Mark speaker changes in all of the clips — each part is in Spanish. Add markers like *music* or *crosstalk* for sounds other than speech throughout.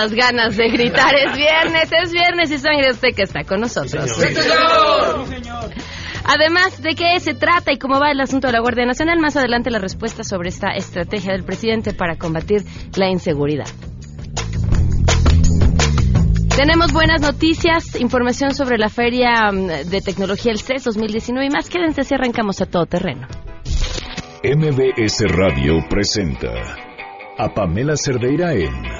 Speaker 1: muchas ganas de gritar. Es viernes, es viernes y sabe usted que está con nosotros. Además, ¿de qué se trata y cómo va el asunto de la Guardia Nacional? Más adelante la respuesta sobre esta estrategia del presidente para combatir la inseguridad. Tenemos buenas noticias, información sobre la Feria mm, de Tecnología el CES 2019 y más. Quédense si arrancamos a todo terreno.
Speaker 2: MBS Radio presenta a Pamela Cerdeira en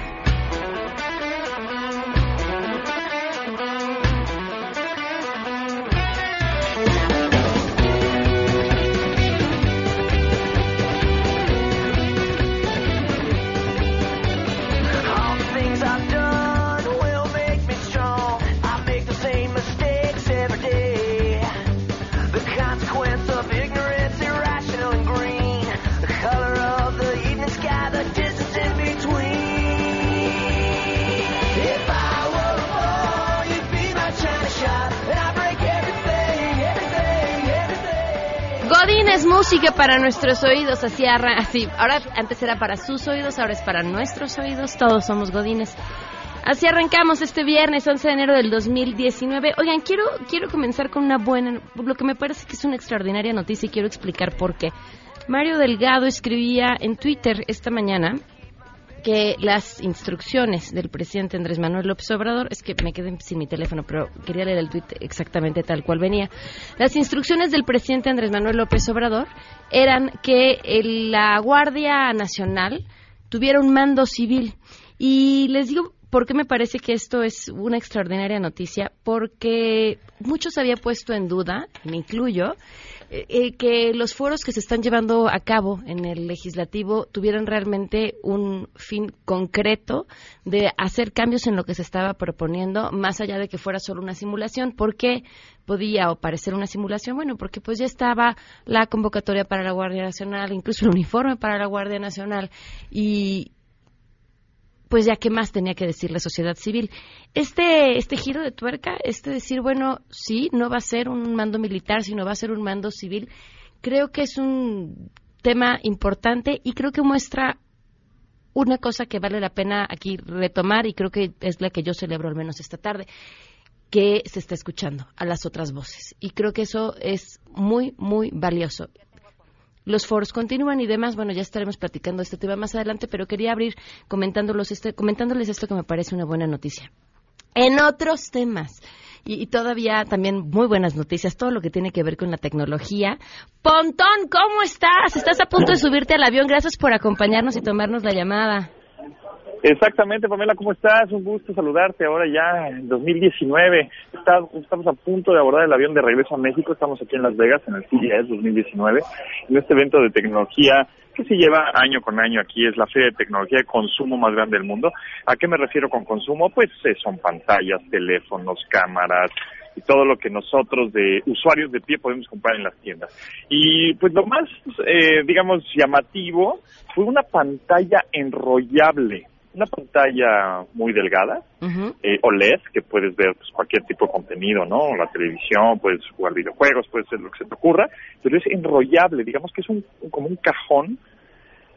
Speaker 1: Música para nuestros oídos, así, así. Ahora antes era para sus oídos, ahora es para nuestros oídos. Todos somos Godines. Así arrancamos este viernes 11 de enero del 2019. Oigan, quiero quiero comenzar con una buena, lo que me parece que es una extraordinaria noticia y quiero explicar por qué. Mario Delgado escribía en Twitter esta mañana que las instrucciones del presidente Andrés Manuel López Obrador, es que me quedé sin mi teléfono, pero quería leer el tuit exactamente tal cual venía. Las instrucciones del presidente Andrés Manuel López Obrador eran que el- la Guardia Nacional tuviera un mando civil. Y les digo por qué me parece que esto es una extraordinaria noticia, porque muchos había puesto en duda, me incluyo, eh, que los foros que se están llevando a cabo en el legislativo tuvieran realmente un fin concreto de hacer cambios en lo que se estaba proponiendo, más allá de que fuera solo una simulación. ¿Por qué podía o parecer una simulación? Bueno, porque pues ya estaba la convocatoria para la Guardia Nacional, incluso el uniforme para la Guardia Nacional y pues ya qué más tenía que decir la sociedad civil. Este, este giro de tuerca, este decir, bueno, sí, no va a ser un mando militar, sino va a ser un mando civil, creo que es un tema importante y creo que muestra una cosa que vale la pena aquí retomar y creo que es la que yo celebro al menos esta tarde que se está escuchando a las otras voces. Y creo que eso es muy, muy valioso. Los foros continúan y demás, bueno, ya estaremos platicando este tema más adelante, pero quería abrir comentándolos este, comentándoles esto que me parece una buena noticia. En otros temas, y, y todavía también muy buenas noticias, todo lo que tiene que ver con la tecnología. Pontón, ¿cómo estás? Estás a punto de subirte al avión, gracias por acompañarnos y tomarnos la llamada.
Speaker 3: Exactamente, Pamela, ¿cómo estás? Un gusto saludarte ahora ya en 2019. Está- estamos a punto de abordar el avión de regreso a México. Estamos aquí en Las Vegas en el CES 2019, en este evento de tecnología que se lleva año con año aquí. Es la feria de tecnología de consumo más grande del mundo. ¿A qué me refiero con consumo? Pues eh, son pantallas, teléfonos, cámaras, y todo lo que nosotros de usuarios de pie podemos comprar en las tiendas. Y pues lo más, eh, digamos, llamativo fue una pantalla enrollable, una pantalla muy delgada,
Speaker 1: Ujú.
Speaker 3: eh, OLED, que puedes ver pues, cualquier tipo de contenido, ¿no? La televisión, puedes jugar videojuegos, puedes hacer lo que se te ocurra, pero es enrollable, digamos que es un, como un cajón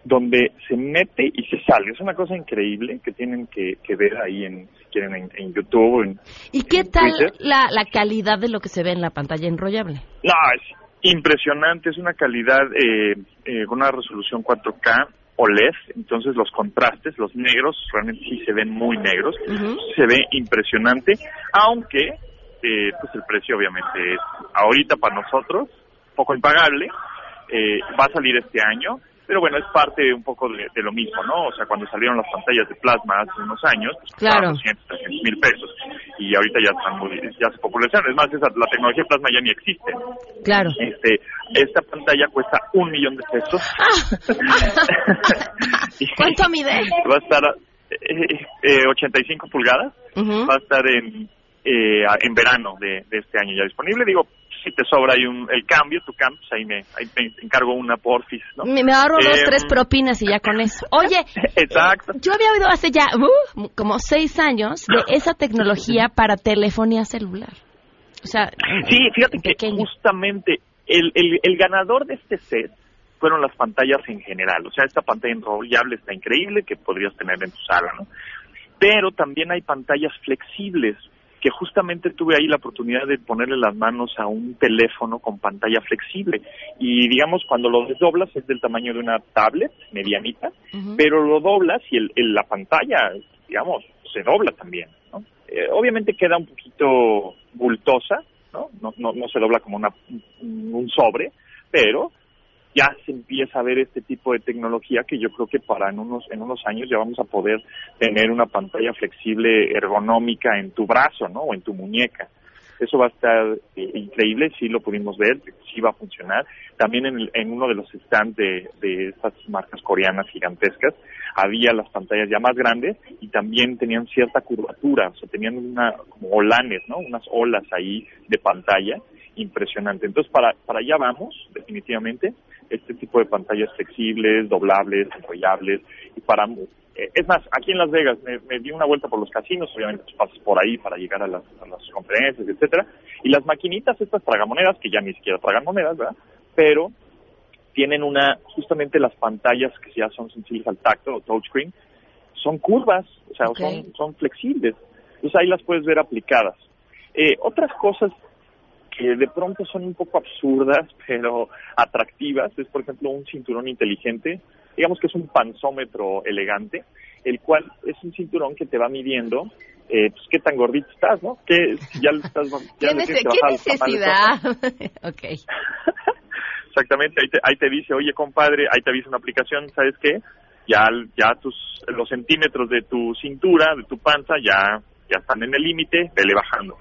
Speaker 3: donde se mete y se sale. Es una cosa increíble que tienen que, que ver ahí, en, si quieren, en, en YouTube. En,
Speaker 1: ¿Y qué
Speaker 3: en
Speaker 1: tal la, la calidad de lo que se ve en la pantalla enrollable?
Speaker 3: No, es impresionante, es una calidad eh, eh, con una resolución 4K OLED, entonces los contrastes, los negros, realmente sí se ven muy negros, se ve impresionante, aunque eh, pues el precio obviamente es ahorita para nosotros poco impagable. Eh, va a salir este año, pero bueno, es parte un poco de, de lo mismo, ¿no? O sea, cuando salieron las pantallas de plasma hace unos años, pues
Speaker 1: Claro.
Speaker 3: costaban 200, 300 mil pesos. Y ahorita ya están muy, ya se popularizaron. Es más, esa, la tecnología de plasma ya ni existe.
Speaker 1: Claro.
Speaker 3: Este, esta pantalla cuesta un millón de pesos. Y *laughs*
Speaker 1: ¿Cuánto mide? *laughs*
Speaker 3: Va a estar eh, eh, 85 pulgadas. Va a estar en, eh, en verano de, de este año ya disponible. Digo, si te sobra ahí un, el cambio, tu cambio, pues ahí me, ahí me encargo una porfis, ¿no?
Speaker 1: Me, me ahorro dos,
Speaker 3: Em,
Speaker 1: tres propinas y ya con eso. Oye, *laughs*
Speaker 3: Exacto.
Speaker 1: yo había oído hace ya uh, como seis años de esa tecnología para telefonía celular. O sea,
Speaker 3: Sí, fíjate que justamente el, el, el ganador de este set fueron las pantallas en general. O sea, esta pantalla enrollable está increíble que podrías tener en tu sala, ¿no? Pero también hay pantallas flexibles que justamente tuve ahí la oportunidad de ponerle las manos a un teléfono con pantalla flexible. Y digamos, cuando lo desdoblas es del tamaño de una tablet medianita, pero lo doblas y el, el- la pantalla, digamos, se dobla también, ¿no? Eh, obviamente queda un poquito bultosa, ¿no? No, no, no se dobla como una, un un sobre, pero ya se empieza a ver este tipo de tecnología que yo creo que para en unos en unos años ya vamos a poder tener una pantalla flexible ergonómica en tu brazo, ¿no? O en tu muñeca. Eso va a estar eh, increíble, sí lo pudimos ver, sí va a funcionar. También en, en uno de los stands de, de estas marcas coreanas gigantescas había las pantallas ya más grandes y también tenían cierta curvatura, o sea, tenían una, como olanes, ¿no? Unas olas ahí de pantalla impresionante. Entonces, para, para allá vamos, definitivamente, este tipo de pantallas flexibles, doblables, enrollables, y para... eh, Es más, aquí en Las Vegas me, me di una vuelta por los casinos, obviamente pasas por ahí para llegar a las, a las conferencias, etcétera, y las maquinitas, estas tragamonedas, que ya ni siquiera tragan monedas, ¿verdad? Pero tienen una, justamente las pantallas que ya son sensibles al tacto o touchscreen, son curvas, o sea, son, son flexibles. Entonces ahí las puedes ver aplicadas. Eh, otras cosas que de pronto son un poco absurdas, pero atractivas, es por ejemplo un cinturón inteligente, digamos que es un panzómetro elegante, el cual es un cinturón que te va midiendo eh, pues, qué tan gordito estás, ¿no? Que ya le estás ya
Speaker 1: ¿Qué, nece- qué necesidad? *laughs* *laughs* ok.
Speaker 3: Exactamente, ahí te, ahí te dice, oye compadre, ahí te avisa una aplicación, ¿sabes qué? Ya, ya tus, los centímetros de tu cintura, de tu panza, ya, ya están en el límite, vele bajando.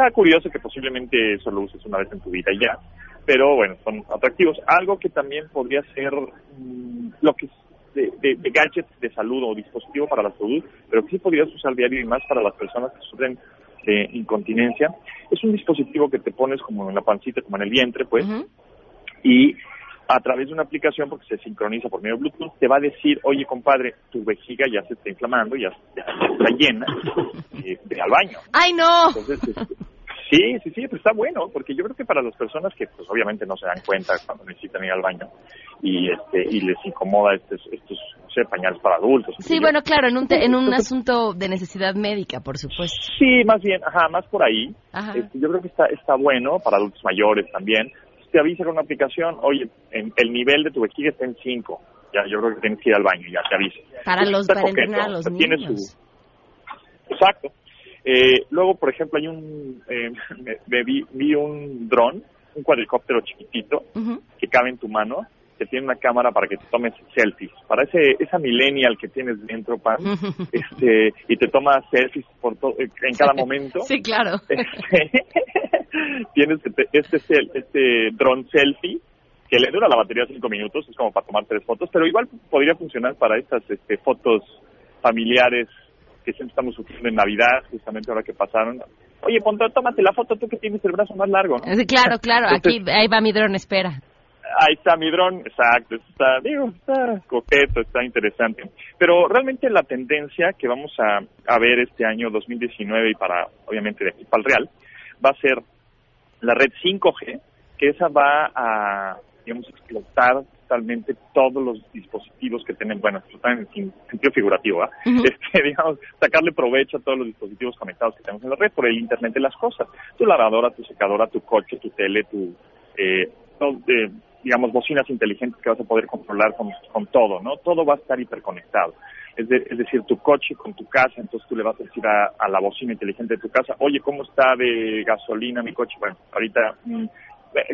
Speaker 3: Está curioso que posiblemente eso lo uses una vez en tu vida y ya, pero bueno, son atractivos. Algo que también podría ser mm, lo que es de, de, de gadgets de salud o dispositivo para la salud, pero que sí podrías usar diario y más para las personas que sufren de incontinencia. Es un dispositivo que te pones como en la pancita, como en el vientre, pues, y a través de una aplicación, porque se sincroniza por medio de Bluetooth, te va a decir, oye compadre, tu vejiga ya se está inflamando, ya, ya está llena, eh, ve al baño.
Speaker 1: ¡Ay, no!
Speaker 3: Entonces, este, sí, sí, sí, pues está bueno, porque yo creo que para las personas que pues obviamente no se dan cuenta cuando necesitan ir al baño y este y les incomoda estos, estos no sé, pañales para adultos.
Speaker 1: Sí, bueno, claro, en un, te- en un asunto de necesidad médica, por supuesto.
Speaker 3: Sí, más bien, ajá, más por ahí.
Speaker 1: Ajá.
Speaker 3: Este, yo creo que está, está bueno para adultos mayores también. Te avisa con una aplicación, oye, en- el nivel de tu vejiga está en 5. Ya, yo creo que tienes que ir al baño, ya te avisa.
Speaker 1: Para los para entrenar a los niños.
Speaker 3: su- Exacto. Eh, luego, por ejemplo, hay un, eh, *laughs* me, me vi, vi un dron, un cuadricóptero chiquitito que cabe en tu mano, que tiene una cámara para que te tomes selfies. Para ese, esa millennial que tienes dentro, Pam, *laughs* este, y te toma selfies por to- en cada momento. *laughs*
Speaker 1: Sí, claro.
Speaker 3: Este, tienes este, este, este dron selfie que le dura la batería cinco minutos, es como para tomar tres fotos, pero igual podría funcionar para estas este, fotos familiares que siempre estamos sufriendo en Navidad, justamente ahora que pasaron. Oye, ponte, tómate la foto tú que tienes el brazo más largo, ¿no?
Speaker 1: Sí, claro, claro. Aquí, ahí va mi dron, espera.
Speaker 3: Ahí está mi dron, exacto, está, digo, está coqueto, está interesante. Pero realmente la tendencia que vamos a, a ver este año 2019 y para, obviamente, de aquí para el Real, va a ser la red 5G, que esa va a, digamos, explotar totalmente todos los dispositivos que tienen, bueno, explotar en sentido figurativo, *laughs* este, digamos, sacarle provecho a todos los dispositivos conectados que tenemos en la red por el Internet de las cosas. Tu lavadora, tu secadora, tu coche, tu tele, tu, eh, todo, eh, digamos, bocinas inteligentes que vas a poder controlar con, con todo, ¿no? Todo va a estar hiperconectado. Es, de- es decir, tu coche con tu casa, entonces tú le vas a decir a, a la bocina inteligente de tu casa, oye, ¿cómo está de gasolina mi coche? Bueno, ahorita mm,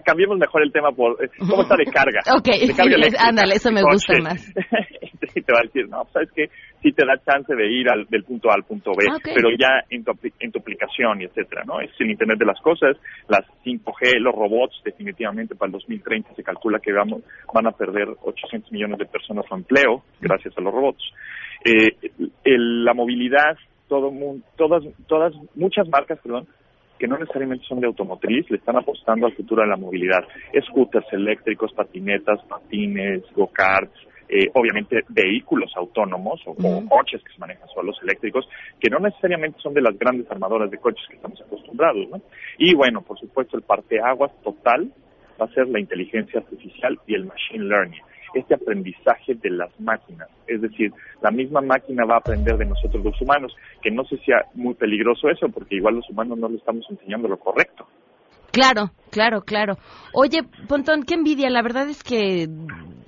Speaker 3: cambiemos mejor el tema por eh, cómo está de carga. *laughs*
Speaker 1: Ok,
Speaker 3: de carga *laughs*
Speaker 1: ándale, eso me gusta
Speaker 3: coche.
Speaker 1: más. *laughs*
Speaker 3: y te va a decir, no, sabes que sí te da chance de ir al, del punto A al punto B,
Speaker 1: Ah, ok.
Speaker 3: pero ya en tu, en tu aplicación y etcétera, ¿no? Es el Internet de las cosas, las 5G, los robots, definitivamente para el 2030 se calcula que vamos, van a perder 800 millones de personas su empleo gracias a los robots. Eh, el- la movilidad, todo mun- todas, todas, muchas marcas, perdón, que no necesariamente son de automotriz, le están apostando al futuro de la movilidad. Scooters eléctricos, patinetas, patines, go-karts, eh, obviamente vehículos autónomos o, o coches que se manejan solos eléctricos, que no necesariamente son de las grandes armadoras de coches que estamos acostumbrados, ¿no? Y bueno, por supuesto, el parteaguas total va a ser la inteligencia artificial y el machine learning, este aprendizaje de las máquinas. Es decir, la misma máquina va a aprender de nosotros los humanos, que no sé si sea muy peligroso eso, porque igual los humanos no le estamos enseñando lo correcto.
Speaker 1: Claro, claro, claro. Oye, Pontón, qué envidia. La verdad es que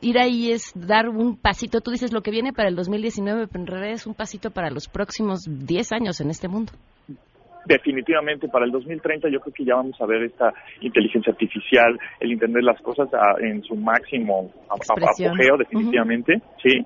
Speaker 1: ir ahí es dar un pasito. Tú dices lo que viene para el 2019, pero en realidad es un pasito para los próximos 10 años en este mundo.
Speaker 3: Definitivamente para el 2030 yo creo que ya vamos a ver esta inteligencia artificial, el Internet de las cosas a- en su máximo a- apogeo, definitivamente, sí.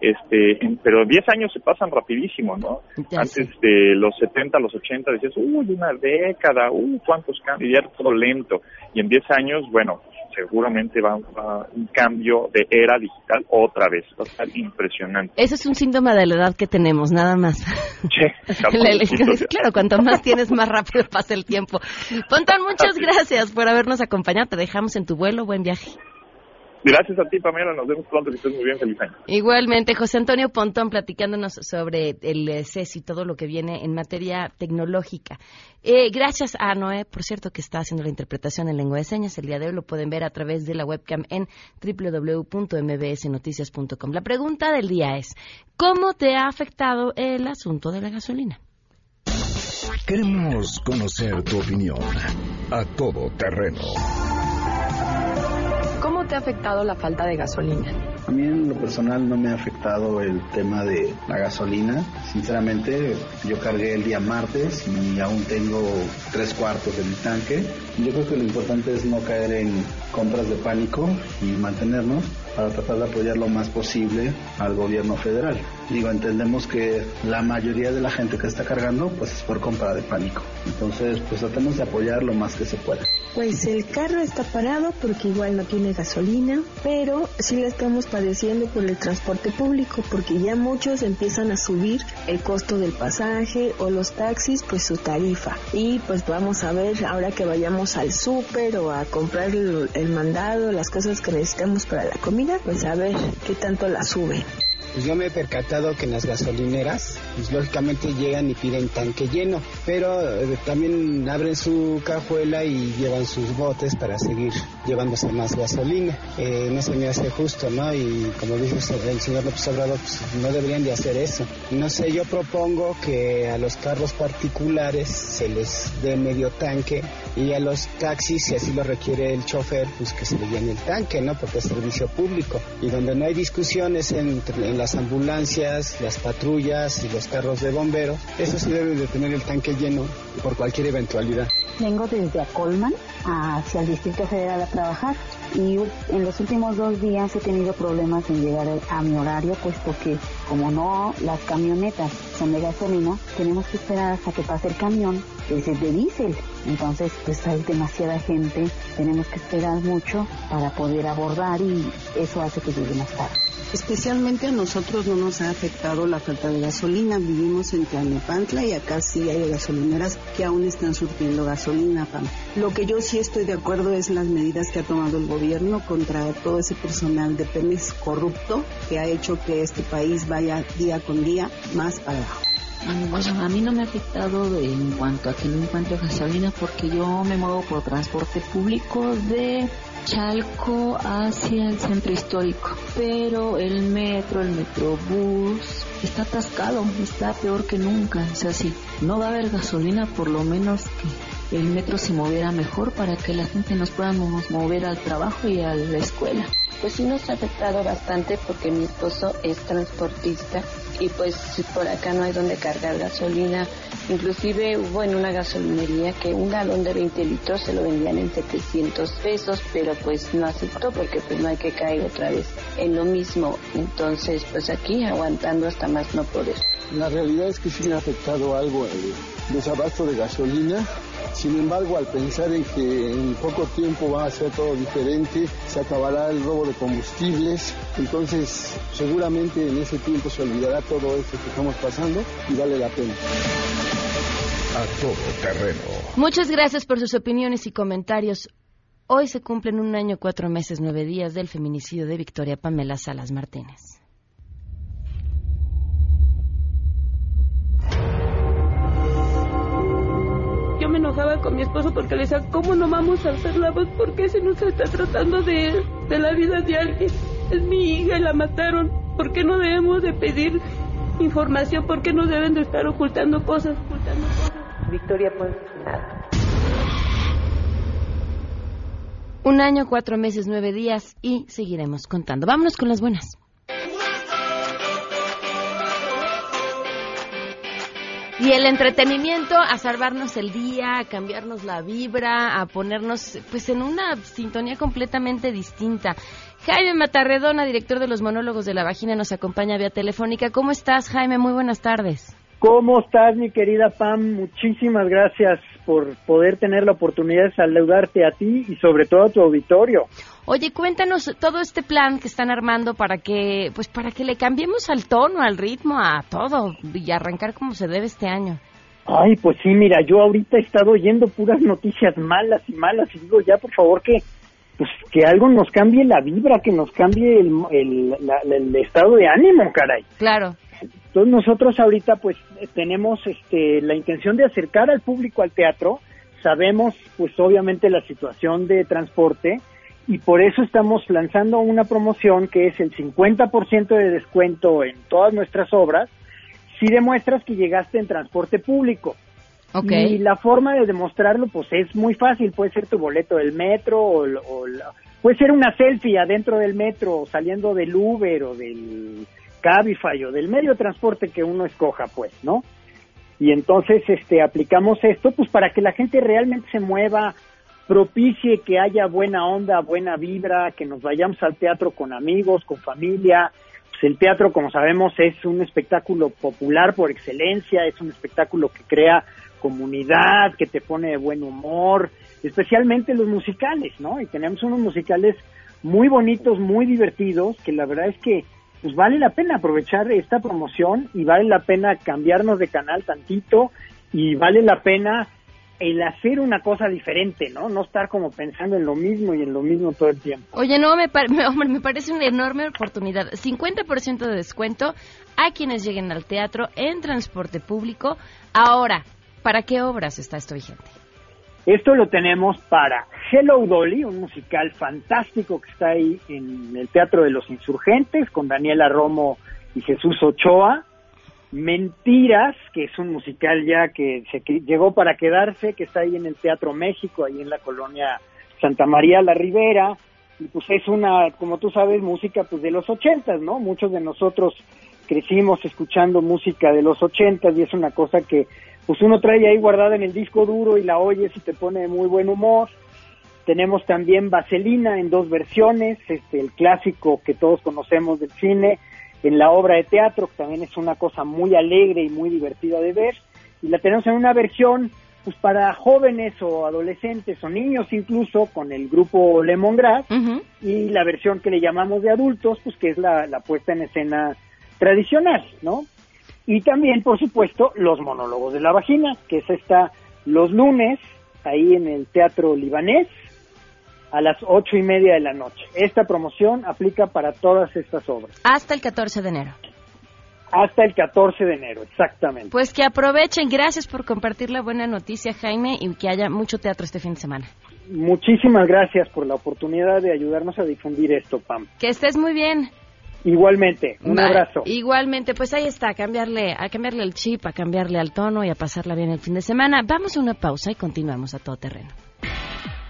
Speaker 3: Este, en- pero 10 años se pasan rapidísimo, ¿no?
Speaker 1: Ya
Speaker 3: Antes de los 70, los 80 decías, uy, una década, uy, cuántos cambios, y era todo lento. Y en 10 años, bueno, seguramente va, va un cambio de era digital otra vez, va a estar impresionante.
Speaker 1: Eso es un síntoma de la edad que tenemos, nada más. *laughs* La- claro, cuanto más tienes, más rápido pasa el tiempo. Pontón, muchas gracias por habernos acompañado. Te dejamos en tu vuelo. Buen viaje.
Speaker 3: Gracias a ti, Pamela, nos vemos pronto, que estés muy bien, feliz año.
Speaker 1: Igualmente, José Antonio Pontón platicándonos sobre el eh, CES y todo lo que viene en materia tecnológica. Eh, gracias a Noé, por cierto, que está haciendo la interpretación en lengua de señas. El día de hoy lo pueden ver a través de la webcam en www.mbsnoticias.com. La pregunta del día es, ¿cómo te ha afectado el asunto de la gasolina?
Speaker 2: Queremos conocer tu opinión a todo terreno.
Speaker 4: ¿Cómo te ha afectado la falta de gasolina?
Speaker 5: A mí en lo personal no me ha afectado el tema de la gasolina. Sinceramente, yo cargué el día martes y aún tengo tres cuartos de mi tanque. Yo creo que lo importante es no caer en compras de pánico y mantenernos para tratar de apoyar lo más posible al gobierno federal. Digo, entendemos que la mayoría de la gente que está cargando pues es por compra de pánico. Entonces, pues tratemos de apoyar lo más que se pueda.
Speaker 6: Pues el carro está parado porque igual no tiene gasolina, pero sí la estamos padeciendo por el transporte público porque ya muchos empiezan a subir el costo del pasaje o los taxis pues su tarifa. Y pues vamos a ver ahora que vayamos al súper o a comprar el, el mandado, las cosas que necesitamos para la comida, pues a ver qué tanto la suben.
Speaker 7: Pues yo me he percatado que en las gasolineras, pues lógicamente llegan y piden tanque lleno, pero eh, también abren su cajuela y llevan sus botes para seguir llevándose más gasolina. Eh, no se me hace justo, ¿no? Y como dice el señor López Obrador, pues no deberían de hacer eso. No sé, yo propongo que a los carros particulares se les dé medio tanque y a los taxis, si así lo requiere el chofer, pues que se le llene el tanque, ¿no? Porque es servicio público. Y donde no hay discusiones entre, en las ambulancias, las patrullas y los carros de bomberos, eso sí deben de tener el tanque lleno por cualquier eventualidad.
Speaker 8: Vengo desde Acolman hacia el Distrito Federal a trabajar y en los últimos dos días he tenido problemas en llegar a mi horario puesto que como no las camionetas son de gasolina tenemos que esperar hasta que pase el camión que es de diésel entonces pues hay demasiada gente tenemos que esperar mucho para poder abordar y eso hace que llegue más tarde
Speaker 9: Especialmente a nosotros no nos ha afectado la falta de gasolina. Vivimos en Tlalnepantla y acá sí hay gasolineras que aún están surtiendo gasolina. Pam. Lo que yo sí estoy de acuerdo es las medidas que ha tomado el gobierno contra todo ese personal de Pemex corrupto que ha hecho que este país vaya día con día más para abajo.
Speaker 10: Bueno, a mí no me ha afectado en cuanto a que no encuentro gasolina porque yo me muevo por transporte público de Chalco hacia el centro histórico. Pero el metro, el metrobús está atascado, está peor que nunca. O sea, si no va a haber gasolina, por lo menos que el metro se moviera mejor para que la gente nos podamos mover al trabajo y a la escuela. Pues sí nos ha afectado bastante porque mi esposo es transportista y pues por acá no hay donde cargar gasolina. Inclusive hubo en una gasolinería que un galón de 20 litros se lo vendían en 700 pesos, pero pues no aceptó porque pues no hay que caer otra vez en lo mismo. Entonces pues aquí aguantando hasta más no poder.
Speaker 7: La realidad es que sí ha afectado algo el desabasto de gasolina. Sin embargo, al pensar en que en poco tiempo va a ser todo diferente, se acabará el robo de combustibles, entonces seguramente en ese tiempo se olvidará todo esto que estamos pasando y vale la pena.
Speaker 2: A todo terreno.
Speaker 1: Muchas gracias por sus opiniones y comentarios. Hoy se cumplen un año, cuatro meses, nueve días del feminicidio de Victoria Pamela Salas Martínez.
Speaker 11: Con mi esposo porque le decía, ¿cómo no vamos a hacer la voz? ¿Por qué se nos está tratando de, de la vida de alguien? Es mi hija y la mataron. ¿Por qué no debemos de pedir información? ¿Por qué no deben de estar ocultando cosas? Ocultando cosas?
Speaker 4: Victoria Ponce
Speaker 1: Un año, cuatro meses, nueve días y seguiremos contando. Vámonos con las buenas. Y el entretenimiento a salvarnos el día, a cambiarnos la vibra, a ponernos pues en una sintonía completamente distinta. Jaime Matarredona, director de los monólogos de la vagina, nos acompaña vía telefónica. ¿Cómo estás, Jaime? Muy buenas tardes.
Speaker 12: ¿Cómo estás, mi querida Pam? Muchísimas gracias por poder tener la oportunidad de saludarte a ti y sobre todo a tu auditorio.
Speaker 1: Oye, cuéntanos todo este plan que están armando para que, pues, para que le cambiemos al tono, al ritmo, a todo y arrancar como se debe este año.
Speaker 12: Ay, pues sí, mira, yo ahorita he estado oyendo puras noticias malas y malas y digo ya, por favor, que pues que algo nos cambie la vibra, que nos cambie el, el, la- el estado de ánimo, caray.
Speaker 1: Claro.
Speaker 12: Entonces nosotros ahorita pues tenemos este la intención de acercar al público al teatro. Sabemos pues obviamente la situación de transporte y por eso estamos lanzando una promoción que es el 50% de descuento en todas nuestras obras si demuestras que llegaste en transporte público.
Speaker 1: Ok.
Speaker 12: Y la forma de demostrarlo pues es muy fácil, puede ser tu boleto del metro o, o la- puede ser una selfie adentro del metro o saliendo del Uber o del Cabify o del medio de transporte que uno escoja pues, ¿no? Y entonces este aplicamos esto pues para que la gente realmente se mueva, propicie que haya buena onda, buena vibra, que nos vayamos al teatro con amigos, con familia. Pues el teatro, como sabemos, es un espectáculo popular por excelencia, es un espectáculo que crea comunidad, que te pone de buen humor, especialmente los musicales, ¿no? Y tenemos unos musicales muy bonitos, muy divertidos, que la verdad es que pues vale la pena aprovechar esta promoción y vale la pena cambiarnos de canal tantito y vale la pena el hacer una cosa diferente, ¿no? No estar como pensando en lo mismo y en lo mismo todo el tiempo.
Speaker 1: Oye, no, me, par- *laughs* hombre, me parece una enorme oportunidad. 50% de descuento a quienes lleguen al teatro en transporte público. Ahora, ¿para qué obras está esto vigente?
Speaker 12: Esto lo tenemos para Hello Dolly, un musical fantástico que está ahí en el Teatro de los Insurgentes con Daniela Romo y Jesús Ochoa. Mentiras, que es un musical ya que se llegó para quedarse, que está ahí en el Teatro México, ahí en la colonia Santa María la Ribera. Y pues es una, como tú sabes, música pues de los ochentas, ¿no? Muchos de nosotros crecimos escuchando música de los ochentas y es una cosa que pues uno trae ahí guardada en el disco duro y la oyes y te pone de muy buen humor. Tenemos también Vaselina en dos versiones, este, el clásico que todos conocemos del cine, en la obra de teatro, que también es una cosa muy alegre y muy divertida de ver, y la tenemos en una versión pues para jóvenes o adolescentes o niños incluso con el grupo Lemongrass y la versión que le llamamos de adultos pues que es la, la puesta en escena tradicional, ¿no? Y también, por supuesto, los monólogos de la vagina, que es esta los lunes, ahí en el Teatro Libanés, a las ocho y media de la noche. Esta promoción aplica para todas estas obras.
Speaker 1: Hasta el 14 de enero.
Speaker 12: Hasta el 14 de enero, exactamente.
Speaker 1: Pues que aprovechen. Gracias por compartir la buena noticia, Jaime, y que haya mucho teatro este fin de semana.
Speaker 12: Muchísimas gracias por la oportunidad de ayudarnos a difundir esto, Pam.
Speaker 1: Que estés muy bien.
Speaker 12: Igualmente, un abrazo.
Speaker 1: Igualmente, pues ahí está, a cambiarle, a cambiarle el chip, a cambiarle al tono y a pasarla bien el fin de semana. Vamos a una pausa y continuamos a todo terreno.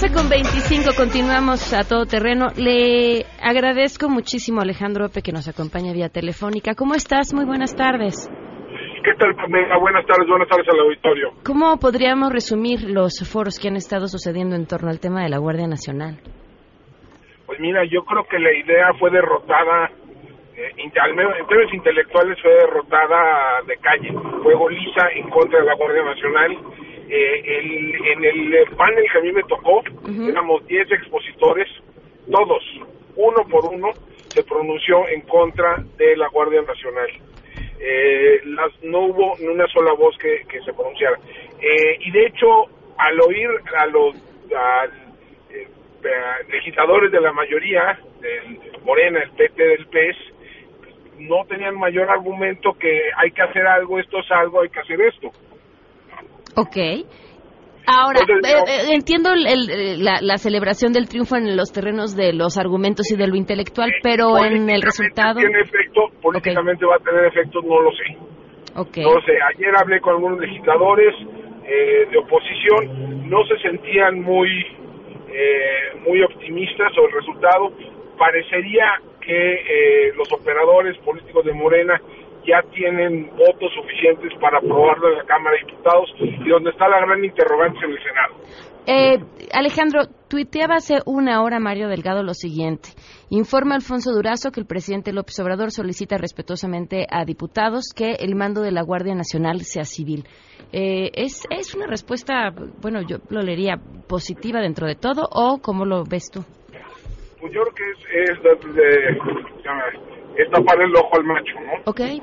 Speaker 1: 12 con 25, continuamos a todo terreno. Le agradezco muchísimo a Alejandro Ope que nos acompaña vía telefónica. ¿Cómo estás? Muy buenas tardes.
Speaker 13: ¿Qué tal, Pamela? Buenas tardes, buenas tardes al auditorio.
Speaker 1: ¿Cómo podríamos resumir los foros que han estado sucediendo en torno al tema de la Guardia Nacional?
Speaker 13: Pues mira, yo creo que la idea fue derrotada, eh, inte- al menos en términos intelectuales fue derrotada de calle, fue goliza en contra de la Guardia Nacional. Eh, el- en el panel que a mí me tocó, éramos 10 expositores, todos, uno por uno, se pronunció en contra de la Guardia Nacional. Eh, las, no hubo ni una sola voz que, que se pronunciara. Eh, y de hecho, al oír a los a, eh, eh, legisladores de la mayoría, del Morena, el PT, del PES, no tenían mayor argumento que hay que hacer algo, esto es algo, hay que hacer esto.
Speaker 1: Ok. Ahora, eh, eh, entiendo el- el- la, la celebración del triunfo en los terrenos de los argumentos y de lo intelectual, pero en el resultado...
Speaker 13: ¿Tiene efecto? Políticamente va a tener efectos, no lo sé.
Speaker 1: Ok.
Speaker 13: No sé, ayer hablé con algunos legisladores eh, de oposición, no se sentían muy, eh, muy optimistas sobre el resultado. Parecería que eh, los operadores políticos de Morena ya tienen votos suficientes para aprobarlo en la Cámara de Diputados y donde está la gran interrogante en el Senado.
Speaker 1: Eh, Alejandro, tuiteaba hace una hora Mario Delgado lo siguiente. Informa Alfonso Durazo que el presidente López Obrador solicita respetuosamente a diputados que el mando de la Guardia Nacional sea civil. Eh, ¿es, ¿Es una respuesta, bueno, yo lo leería positiva dentro de todo o cómo lo ves tú?
Speaker 13: Pues yo creo que es, es, de- de- se llama, es tapar el ojo al macho, ¿no?
Speaker 1: Ok,
Speaker 13: es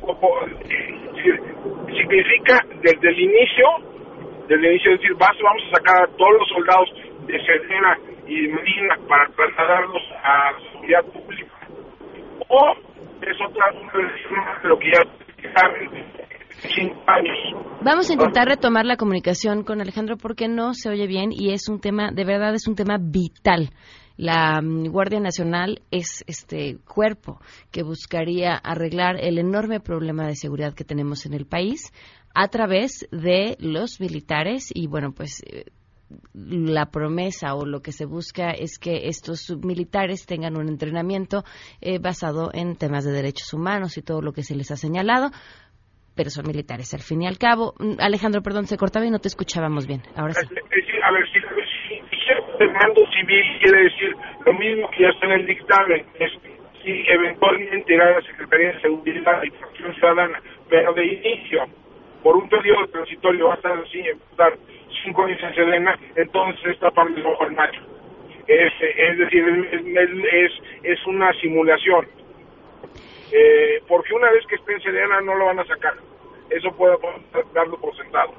Speaker 13: como, eh, significa desde el inicio, desde el inicio decir, vas, vamos a sacar a todos los soldados de Sedena y Medina para trasladarlos a la seguridad pública. O es otra una de lo que ya años.
Speaker 1: Vamos a intentar retomar la comunicación con Alejandro porque no se oye bien y es un tema, de verdad es un tema vital. La mm, Guardia Nacional es este cuerpo que buscaría arreglar el enorme problema de seguridad que tenemos en el país a través de los militares y bueno, pues eh, la promesa o lo que se busca es que estos militares tengan un entrenamiento eh, basado en temas de derechos humanos y todo lo que se les ha señalado pero son militares al fin y al cabo. Mm, Alejandro, perdón, se cortaba y no te escuchábamos bien. Ahora
Speaker 13: si el mando civil quiere decir lo mismo que ya está en el dictamen, es si eventualmente irá a la Secretaría de Seguridad y Protección Ciudadana, pero de inicio, por un periodo transitorio va a estar así, estar cinco años en Sedena, entonces está para el ojo al macho. Es, es decir, es, es, una simulación. Eh, porque una vez que esté en Sedena no lo van a sacar. Eso puedo darlo por sentado.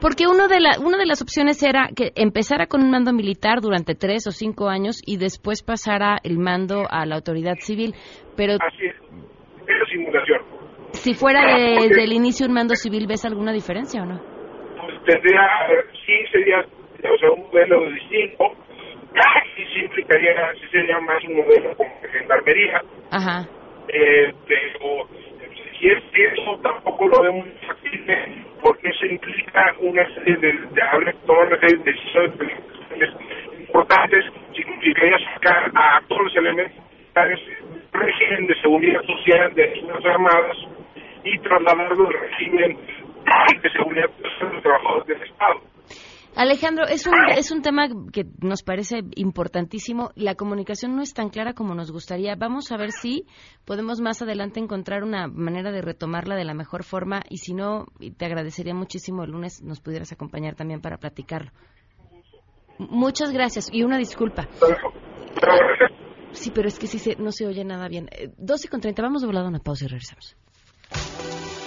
Speaker 1: Porque uno de la, una de las opciones era que empezara con un mando militar durante tres o cinco años y después pasara el mando a la autoridad civil. Pero
Speaker 13: Así es. Es simulación.
Speaker 1: si fuera de- desde el inicio un mando civil, ¿ves alguna diferencia o no?
Speaker 13: Pues tendría, sí sería o sea, un modelo distinto, y *clears throat* sí implicaría, sí sería más un modelo como de gendarmería,
Speaker 1: Ajá.
Speaker 13: eh, pero si es eso tampoco lo veo muy factible, porque eso implica una serie de, de tomar una serie de decisiones importantes, significaría sacar a todos los elementos régimen de seguridad social de las Armadas y trasladarlo al régimen de seguridad social de los trabajadores del Estado.
Speaker 1: Alejandro, es un, es un tema que nos parece importantísimo. La comunicación no es tan clara como nos gustaría. Vamos a ver si podemos más adelante encontrar una manera de retomarla de la mejor forma y si no, te agradecería muchísimo el lunes nos pudieras acompañar también para platicarlo. Muchas gracias y una disculpa. Sí, pero es que sí se, no se oye nada bien. Eh, 12 con 30, vamos doblado a una pausa y regresamos.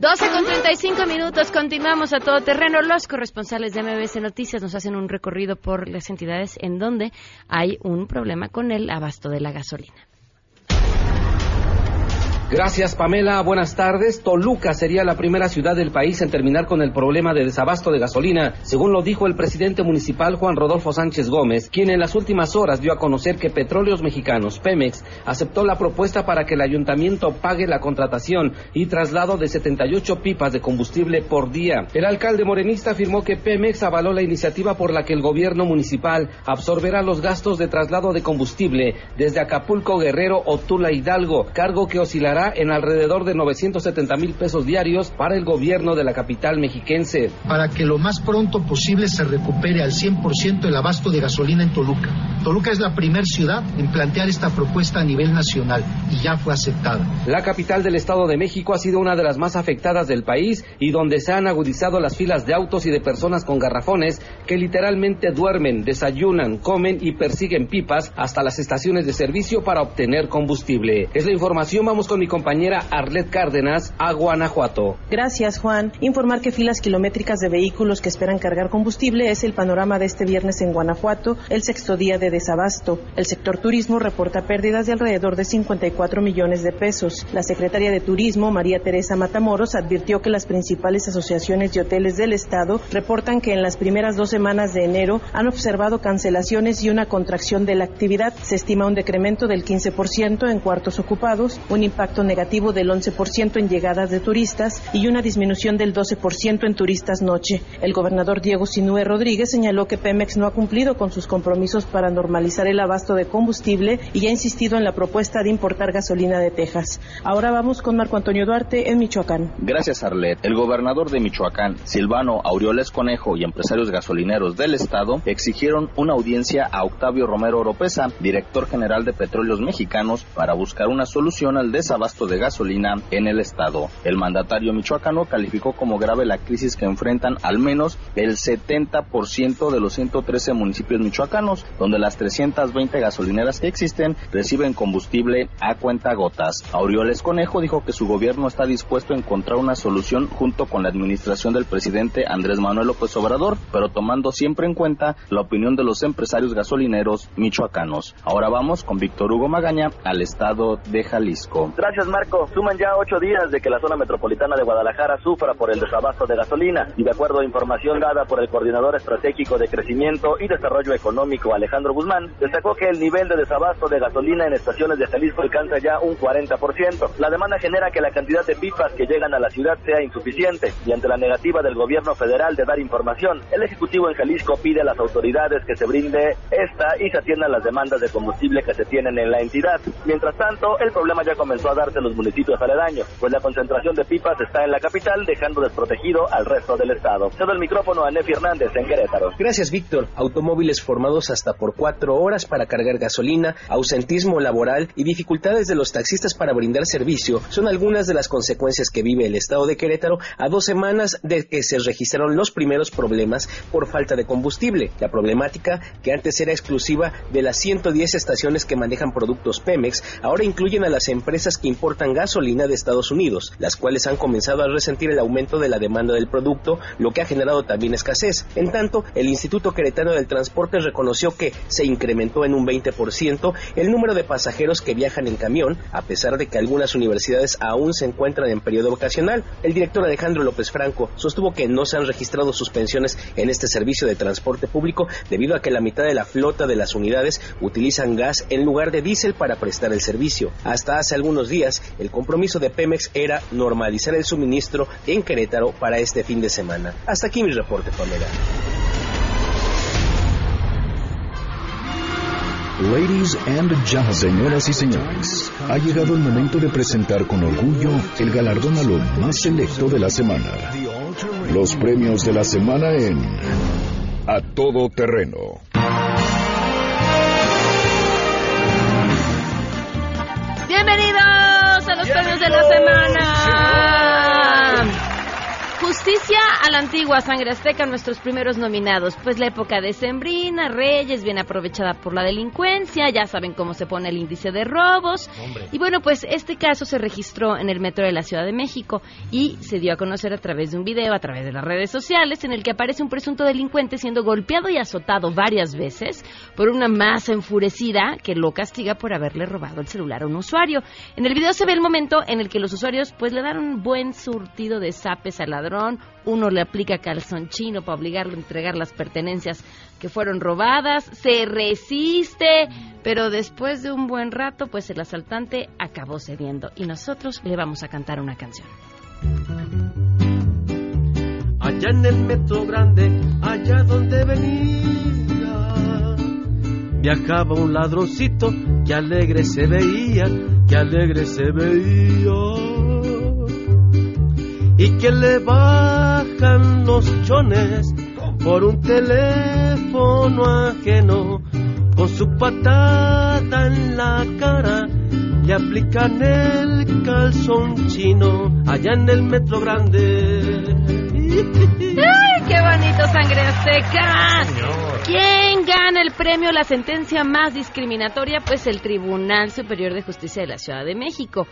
Speaker 1: 12 con 35 minutos, continuamos a todo terreno. Los corresponsales de MBS Noticias nos hacen un recorrido por las entidades en donde hay un problema con el abasto de la gasolina.
Speaker 14: Gracias, Pamela. Buenas tardes. Toluca sería la primera ciudad del país en terminar con el problema de desabasto de gasolina, según lo dijo el presidente municipal Juan Rodolfo Sánchez Gómez, quien en las últimas horas dio a conocer que Petróleos Mexicanos, Pemex, aceptó la propuesta para que el ayuntamiento pague la contratación y traslado de 78 pipas de combustible por día. El alcalde morenista afirmó que Pemex avaló la iniciativa por la que el gobierno municipal absorberá los gastos de traslado de combustible desde Acapulco, Guerrero o Tula Hidalgo, cargo que oscilará en alrededor de 970 mil pesos diarios para el gobierno de la capital mexiquense.
Speaker 15: Para que lo más pronto posible se recupere al 100% el abasto de gasolina en Toluca. Toluca es la primera ciudad en plantear esta propuesta a nivel nacional y ya fue aceptada.
Speaker 14: La capital del Estado de México ha sido una de las más afectadas del país y donde se han agudizado las filas de autos y de personas con garrafones que literalmente duermen, desayunan, comen y persiguen pipas hasta las estaciones de servicio para obtener combustible. Es la información, vamos con mi compañera Arlet Cárdenas a Guanajuato.
Speaker 16: Gracias, Juan. Informar que filas kilométricas de vehículos que esperan cargar combustible es el panorama de este viernes en Guanajuato, el sexto día de desabasto. El sector turismo reporta pérdidas de alrededor de 54 millones de pesos. La secretaria de Turismo, María Teresa Matamoros, advirtió que las principales asociaciones de hoteles del Estado reportan que en las primeras dos semanas de enero han observado cancelaciones y una contracción de la actividad. Se estima un decremento del 15% en cuartos ocupados, un impacto negativo del 11% en llegadas de turistas y una disminución del 12% en turistas noche. El gobernador Diego Sinue Rodríguez señaló que Pemex no ha cumplido con sus compromisos para normalizar el abasto de combustible y ha insistido en la propuesta de importar gasolina de Texas. Ahora vamos con Marco Antonio Duarte en Michoacán.
Speaker 17: Gracias, Arlet. El gobernador de Michoacán, Silvano Aureoles Conejo y empresarios gasolineros del estado exigieron una audiencia a Octavio Romero Oropesa, director general de Petróleos Mexicanos, para buscar una solución al desabasto de gasolina en el estado. El mandatario michoacano calificó como grave la crisis que enfrentan al menos el 70% de los 113 municipios michoacanos, donde las 320 gasolineras que existen reciben combustible a cuenta gotas. Aureoles Conejo dijo que su gobierno está dispuesto a encontrar una solución junto con la administración del presidente Andrés Manuel López Obrador, pero tomando siempre en cuenta la opinión de los empresarios gasolineros michoacanos. Ahora vamos con Víctor Hugo Magaña al estado de Jalisco.
Speaker 18: Marco. Suman ya ocho días de que la zona metropolitana de Guadalajara sufra por el desabasto de gasolina y de acuerdo a información dada por el Coordinador Estratégico de Crecimiento y Desarrollo Económico Alejandro Guzmán, destacó que el nivel de desabasto de gasolina en estaciones de Jalisco alcanza ya un 40%. La demanda genera que la cantidad de pipas que llegan a la ciudad sea insuficiente y ante la negativa del gobierno federal de dar información, el Ejecutivo en Jalisco pide a las autoridades que se brinde esta y se atiendan las demandas de combustible que se tienen en la entidad. Mientras tanto, el problema ya comenzó a darse en los municipios aledaños, pues la concentración de pipas está en la capital, dejando desprotegido al resto del estado. Cedo el micrófono a Nefi Hernández en Querétaro.
Speaker 19: Gracias, Víctor. Automóviles formados hasta por cuatro horas para cargar gasolina, ausentismo laboral y dificultades de los taxistas para brindar servicio son algunas de las consecuencias que vive el estado de Querétaro a dos semanas de que se registraron los primeros problemas por falta de combustible. La problemática, que antes era exclusiva de las 110 estaciones que manejan productos Pemex, ahora incluyen a las empresas que importan gasolina de Estados Unidos, las cuales han comenzado a resentir el aumento de la demanda del producto, lo que ha generado también escasez. En tanto, el Instituto Queretano del Transporte reconoció que se incrementó en un 20% el número de pasajeros que viajan en camión, a pesar de que algunas universidades aún se encuentran en periodo vacacional. El director Alejandro López Franco sostuvo que no se han registrado suspensiones en este servicio de transporte público debido a que la mitad de la flota de las unidades utilizan gas en lugar de diésel para prestar el servicio. Hasta hace algunos días, el compromiso de Pemex era normalizar el suministro en Querétaro para este fin de semana. Hasta aquí mi reporte, Pamela.
Speaker 2: Ladies and gentlemen, señoras y señores, ha llegado el momento de presentar con orgullo el galardón a lo más selecto de la semana. Los premios de la semana en A Todo Terreno.
Speaker 1: De la semana. Justicia a la antigua sangre azteca, nuestros primeros nominados. Pues la época de Sembrina, Reyes, bien aprovechada por la delincuencia, ya saben cómo se pone el índice de robos. Y bueno, pues este caso se registró en el metro de la Ciudad de México y se dio a conocer a través de un video, a través de las redes sociales, en el que aparece un presunto delincuente siendo golpeado y azotado varias veces por una masa enfurecida que lo castiga por haberle robado el celular a un usuario. En el video se ve el momento en el que los usuarios pues le dan un buen surtido de zapes al ladrón uno le aplica calzón chino para obligarlo a entregar las pertenencias que fueron robadas, se resiste, pero después de un buen rato, pues el asaltante acabó cediendo y nosotros le vamos a cantar una canción.
Speaker 20: Allá en el metro grande, allá donde venía, viajaba un ladroncito que alegre se veía, que alegre se veía y que le bajan los chones por un teléfono ajeno. Con su patada en la cara le aplican el calzón chino allá en el metro grande.
Speaker 1: ¡Ay, qué bonito sangre azteca! ¿Quién gana el premio, la sentencia más discriminatoria? Pues el Tribunal Superior de Justicia de la Ciudad de México.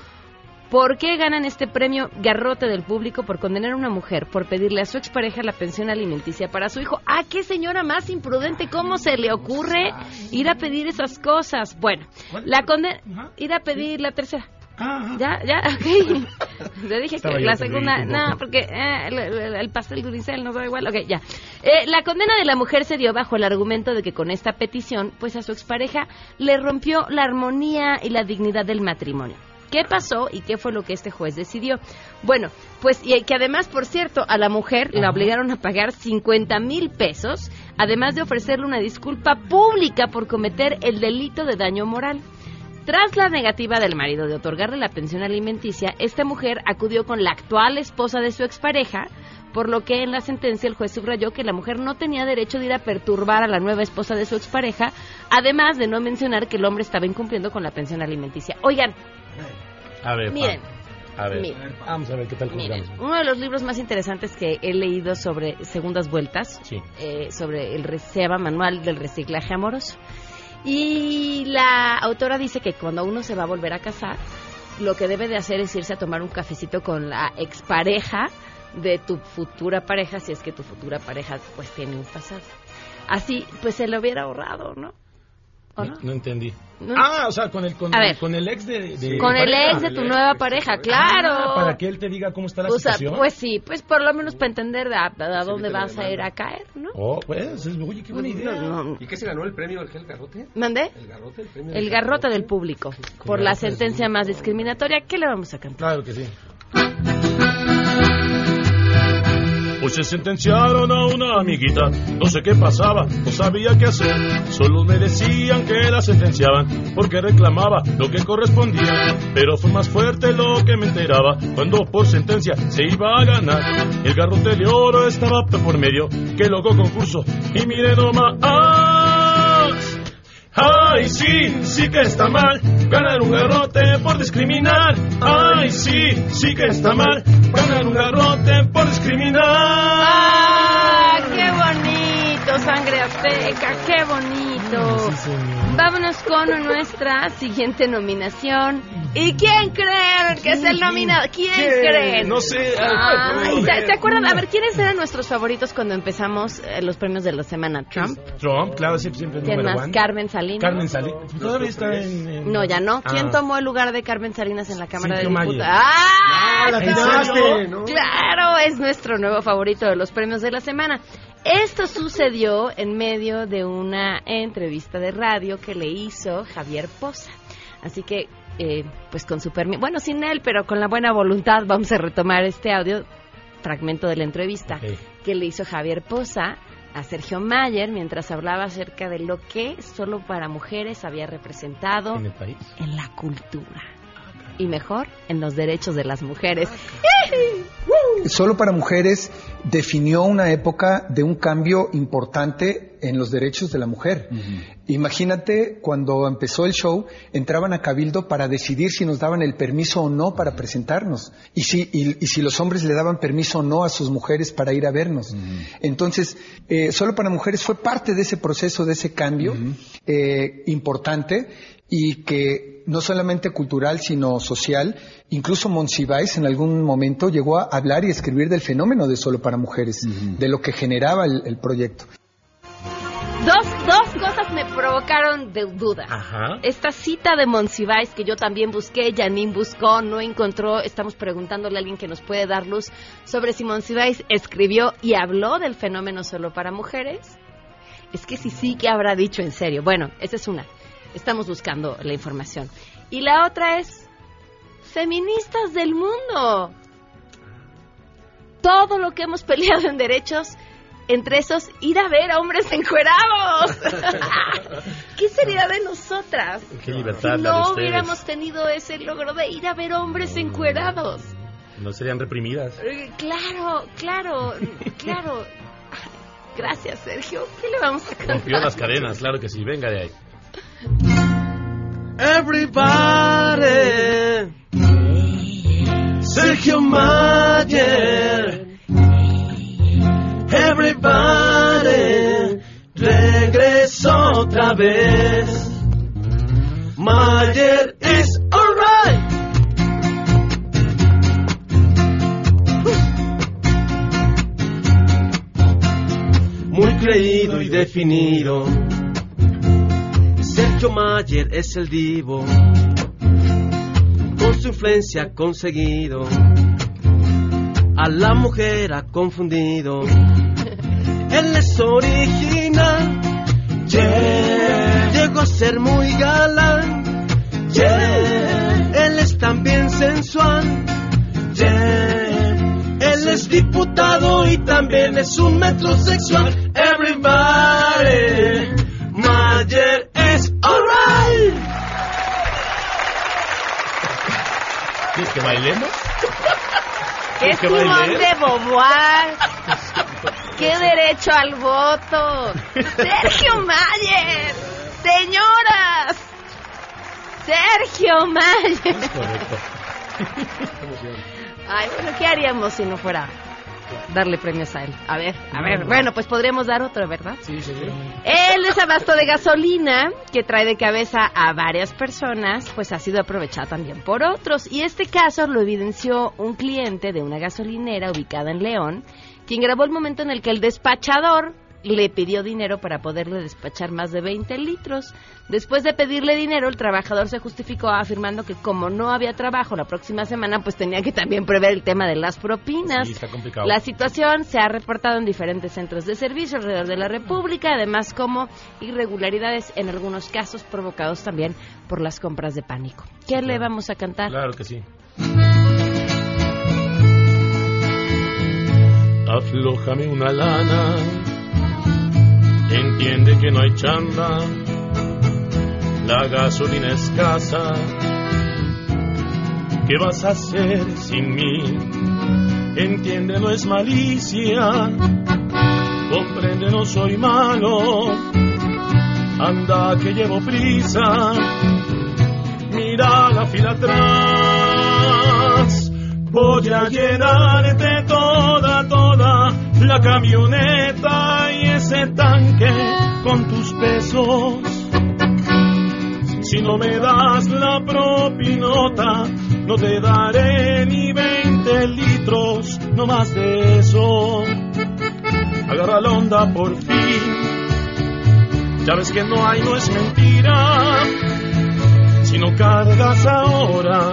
Speaker 1: ¿Por qué ganan este premio garrote del público por condenar a una mujer por pedirle a su expareja la pensión alimenticia para su hijo? ¡Ah, qué señora más imprudente! ¿Cómo se le ocurre ir a pedir esas cosas? Bueno, la condena... Ir a pedir la tercera. Ya, ya, *laughs* ok. Le dije que la segunda, no, porque eh, el, el, el, pastel duricel no sabe igual, ok, ya. Eh, la condena de la mujer se dio bajo el argumento de que con esta petición, pues a su expareja le rompió la armonía y la dignidad del matrimonio. ¿Qué pasó y qué fue lo que este juez decidió? Bueno, pues y que además, por cierto, a la mujer la obligaron a pagar 50 mil pesos, además de ofrecerle una disculpa pública por cometer el delito de daño moral. Tras la negativa del marido de otorgarle la pensión alimenticia, esta mujer acudió con la actual esposa de su expareja, por lo que en la sentencia el juez subrayó que la mujer no tenía derecho de ir a perturbar a la nueva esposa de su expareja, además de no mencionar que el hombre estaba incumpliendo con la pensión alimenticia. Oigan,
Speaker 21: a ver,
Speaker 1: miren,
Speaker 21: a ver,
Speaker 1: miren.
Speaker 21: vamos a ver qué tal
Speaker 1: Miren, uno de los libros más interesantes que he leído sobre segundas vueltas,
Speaker 21: Sí.
Speaker 1: eh, sobre el se llama Manual del Reciclaje Amoroso. Y la autora dice que cuando uno se va a volver a casar, lo que debe de hacer es irse a tomar un cafecito con la expareja de tu futura pareja, si es que tu futura pareja pues tiene un pasado. Así, pues se lo hubiera ahorrado, ¿no? ¿O no?
Speaker 21: No entendí.
Speaker 1: No.
Speaker 21: Ah, o sea, con el, con, con el ex de, de-
Speaker 1: Con el
Speaker 21: pareja.
Speaker 1: ex de tu nueva pareja, claro.
Speaker 21: Ah, para que él te diga cómo está la
Speaker 1: O sea,
Speaker 21: situación.
Speaker 1: pues sí, pues por lo menos para entender a, a dónde vas a ir a caer, ¿no?
Speaker 21: Oh, pues, es- oye, qué buena idea.
Speaker 1: No, no.
Speaker 22: ¿Y qué se ganó el premio del Garrote?
Speaker 1: ¿Mandé?
Speaker 22: El Garrote, el premio
Speaker 1: El
Speaker 22: del
Speaker 1: garrote del público por la sentencia más discriminatoria. ¿Qué le vamos a cantar?
Speaker 21: Claro que sí. Hoy se sentenciaron a una amiguita, no sé qué pasaba, no sabía qué hacer. Solo me decían que la sentenciaban porque reclamaba lo que correspondía. Pero fue más fuerte lo que me enteraba cuando por sentencia se iba a ganar. El garrote de oro estaba por medio, qué loco concurso. Y mire nomás. Ay, sí, sí que está mal ganar un garrote por discriminar. Ay, sí, sí que está mal ganar un garrote por discriminar.
Speaker 1: ¡Ah, qué bonito, sangre azteca! ¡Qué bonito! Vámonos con nuestra siguiente nominación. ¿Y quién creen que es el nominado? ¿Quién,
Speaker 21: ¿Quién?
Speaker 1: creen?
Speaker 21: No sé.
Speaker 1: Ay, ¿te,
Speaker 21: ver,
Speaker 1: te acuerdan? A ver, ¿quiénes eran nuestros favoritos cuando empezamos eh, los premios de la semana? ¿Trump?
Speaker 21: Trump, claro, siempre, siempre
Speaker 1: ¿Quién más?
Speaker 21: one.
Speaker 1: ¿Carmen Salinas?
Speaker 21: Carmen Salinas. Todavía está en, en-
Speaker 1: No, ya no. ¿Quién
Speaker 21: Ah.
Speaker 1: tomó el lugar de Carmen Salinas en la Cámara de. Diputados? ¡Ah!
Speaker 21: Ah, la
Speaker 1: ¿en
Speaker 21: atinaste,
Speaker 1: serio?
Speaker 21: ¿no?
Speaker 1: Claro, es nuestro nuevo favorito de los premios de la semana. Esto sucedió en medio de una entrevista de radio que le hizo Javier Poza. Así que, eh, pues con su permiso, bueno, sin él, pero con la buena voluntad, vamos a retomar este audio, fragmento de la entrevista que le hizo Javier Poza a Sergio Mayer mientras hablaba acerca de lo que solo para mujeres había representado
Speaker 21: ¿En el país?
Speaker 1: en la cultura. Y mejor, en los derechos de las mujeres. *laughs*
Speaker 23: Solo para mujeres definió una época de un cambio importante en los derechos de la mujer. Imagínate cuando empezó el show, entraban a Cabildo para decidir si nos daban el permiso o no para presentarnos y si, y, y si los hombres le daban permiso o no a sus mujeres para ir a vernos. Entonces, eh, solo para mujeres fue parte de ese proceso, de ese cambio eh, importante y que no solamente cultural, sino social. Incluso Monsiváis en algún momento llegó a hablar y escribir del fenómeno de solo para mujeres, de lo que generaba el, el proyecto.
Speaker 1: Dos, dos cosas me provocaron de duda.
Speaker 21: Ajá.
Speaker 1: Esta cita de Monsiváis que yo también busqué, Janine buscó, no encontró. Estamos preguntándole a alguien que nos puede dar luz sobre si Monsiváis escribió y habló del fenómeno solo para mujeres. Es que sí, sí que habrá dicho en serio. Bueno, esa es una. Estamos buscando la información. Y la otra es feministas del mundo. Todo lo que hemos peleado en derechos, entre esos ir a ver a hombres encuerados. *laughs* ¿Qué sería de nosotras
Speaker 21: Qué libertad
Speaker 1: si no hubiéramos tenido ese logro de ir a ver hombres encuerados?
Speaker 21: No serían reprimidas.
Speaker 1: Eh, Claro, claro, claro. *laughs* Gracias, Sergio. ¿Qué le vamos a
Speaker 21: Rompió
Speaker 1: cantar?
Speaker 21: las cadenas, claro que sí. Venga de ahí.
Speaker 20: Everybody. Sergio Mayer. Everybody. Regresó otra vez. Mayer is alright. Muy creído y definido. Sergio Mayer es el divo, con su influencia ha conseguido, a la mujer ha confundido. Él es original, yeah. llegó a ser muy galán, yeah. él es también sensual, yeah. él es diputado y también es un metrosexual. Everybody, Mayer
Speaker 21: ¿Sí, que bailemos?
Speaker 1: ¡Qué
Speaker 21: ¿Qué
Speaker 1: Simón
Speaker 21: baile?
Speaker 1: de Beauvoir! ¡Qué derecho al voto! ¡Sergio Mayer! ¡Señoras! ¡Sergio Mayer!
Speaker 21: Correcto.
Speaker 1: Ay, bueno, ¿qué haríamos si no fuera darle premios a él? A ver, a ver. Bueno, pues podríamos dar otro, ¿verdad?
Speaker 21: Sí, seguro.
Speaker 1: El desabasto de gasolina, que trae de cabeza a varias personas, pues ha sido aprovechado también por otros. Y este caso lo evidenció un cliente de una gasolinera ubicada en León, quien grabó el momento en el que el despachador le pidió dinero para poderle despachar más de 20 litros. Después de pedirle dinero, el trabajador se justificó afirmando que como no había trabajo la próxima semana, pues tenía que también prever el tema de las propinas.
Speaker 21: Sí, está complicado.
Speaker 1: La situación se ha reportado en diferentes centros de servicio alrededor de la República, además como irregularidades en algunos casos provocados también por las compras de pánico. ¿Qué le vamos a cantar?
Speaker 21: Claro que sí. Aflójame una lana. Entiende que no hay chamba. La gasolina escasa. ¿Qué vas a hacer sin mí? Entiende, no es malicia. Comprende, no soy malo. Anda que llevo prisa. Mira la fila atrás. Voy a llenarte toda, toda la camioneta ese tanque con tus pesos. Si no me das la propinota, no te daré ni 20 litros, no más de eso. Agarra la onda por fin. Ya ves que no hay, no es mentira. Si no cargas ahora,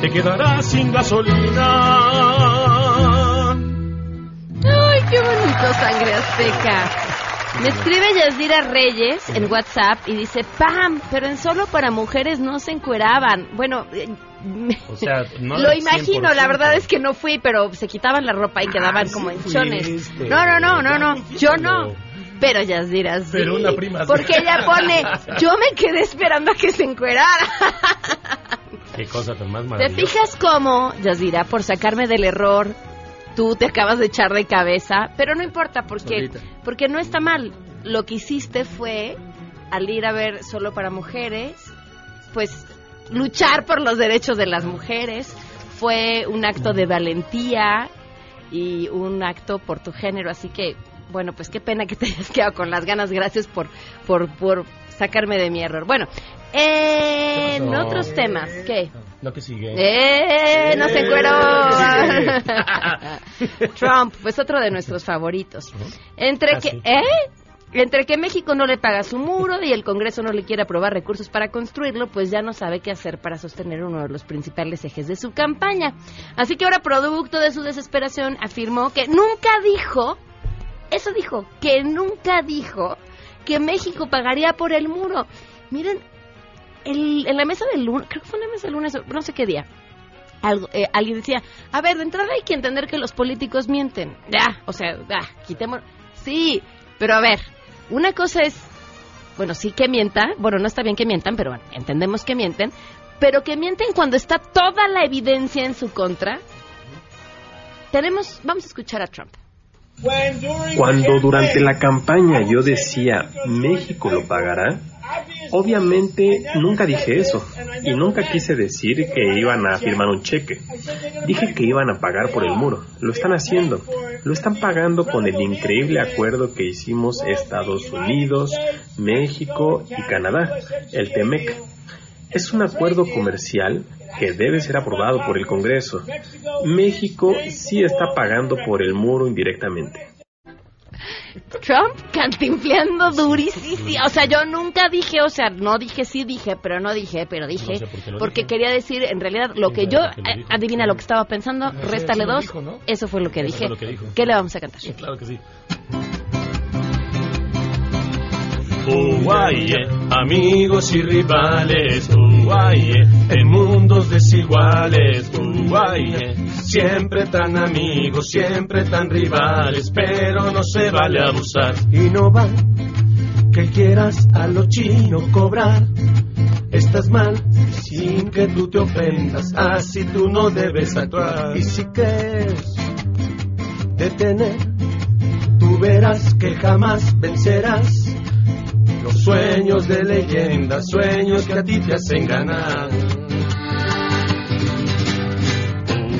Speaker 21: te quedarás sin gasolina.
Speaker 1: ¡Ay, qué bonito, sangre azteca! Me escribe Yasdira Reyes en WhatsApp y dice, Pam, pero en solo para mujeres no se encueraban. Bueno, eh,
Speaker 21: O sea, *laughs* no
Speaker 1: Lo imagino,
Speaker 21: 100%.
Speaker 1: la verdad es que no fui, pero se quitaban la ropa y quedaban como en chones.
Speaker 21: fuiste.
Speaker 1: No, no, no, no, no, yo no. Pero ya dirás, sí.
Speaker 21: Pero una prima sí.
Speaker 1: Porque ella pone, yo me quedé esperando a que se encuerara.
Speaker 21: Qué cosa tan más
Speaker 1: ¿Te
Speaker 21: maravillosa.
Speaker 1: fijas cómo, Yazira, por sacarme del error, tú te acabas de echar de cabeza? Pero no importa, porque,
Speaker 21: Solita.
Speaker 1: porque no está mal. Lo que hiciste fue, al ir a ver solo para mujeres, pues luchar por los derechos de las mujeres. Fue un acto de valentía y un acto por tu género. Así que, bueno, pues qué pena que te hayas quedado con las ganas. Gracias por, por, por sacarme de mi error. Bueno, en otros temas, ¿qué?
Speaker 21: Lo que sigue.
Speaker 1: ¡Eh! ¡No se encueró! *laughs* Trump, pues otro de nuestros favoritos. Entre
Speaker 21: Ah,
Speaker 1: que. ¿eh? Entre que México no le paga su muro y el Congreso no le quiere aprobar recursos para construirlo, pues ya no sabe qué hacer para sostener uno de los principales ejes de su campaña. Así que ahora, producto de su desesperación, afirmó que nunca dijo, eso dijo, que nunca dijo que México pagaría por el muro. Miren, el- en la mesa del lunes, creo que fue en la mesa del lunes, no sé qué día, algo, eh, alguien decía, a ver, de entrada hay que entender que los políticos mienten. Ya, o sea, ya, quitemos. Sí, pero a ver, una cosa es, bueno, sí que mientan, bueno, no está bien que mientan, pero bueno, entendemos que mienten, pero que mienten cuando está toda la evidencia en su contra. Tenemos, vamos a escuchar a Trump.
Speaker 24: Cuando durante la campaña yo decía México lo pagará, obviamente nunca dije eso y nunca quise decir que iban a firmar un cheque. Dije que iban a pagar por el muro. Lo están haciendo. Lo están pagando con el increíble acuerdo que hicimos Estados Unidos, México y Canadá, el TEMEC. Es un acuerdo comercial que debe ser aprobado por el Congreso. México sí está pagando por el muro indirectamente.
Speaker 1: Trump cantinfleando durísimo. O sea, yo nunca dije, o sea, no dije sí dije, pero no dije, pero dije,
Speaker 21: No sé por qué lo
Speaker 1: porque quería decir, en realidad, lo que yo, eh, adivina lo que estaba pensando,
Speaker 21: No sé,
Speaker 1: réstale dos,
Speaker 21: dijo, ¿no?
Speaker 1: eso fue lo que
Speaker 21: Eso
Speaker 1: dije.
Speaker 21: lo que.
Speaker 1: ¿Qué le vamos a cantar?
Speaker 21: Claro que sí. Uruguay, amigos y rivales, Uruguay, en mundos desiguales, Uruguay, siempre tan amigos, siempre tan rivales, pero no se vale abusar y no va que quieras a lo chino cobrar. Estás mal sin que tú te ofendas, así tú no debes actuar. Y si crees detener, tú verás que jamás vencerás. Los sueños de leyenda, sueños que a ti te hacen ganar.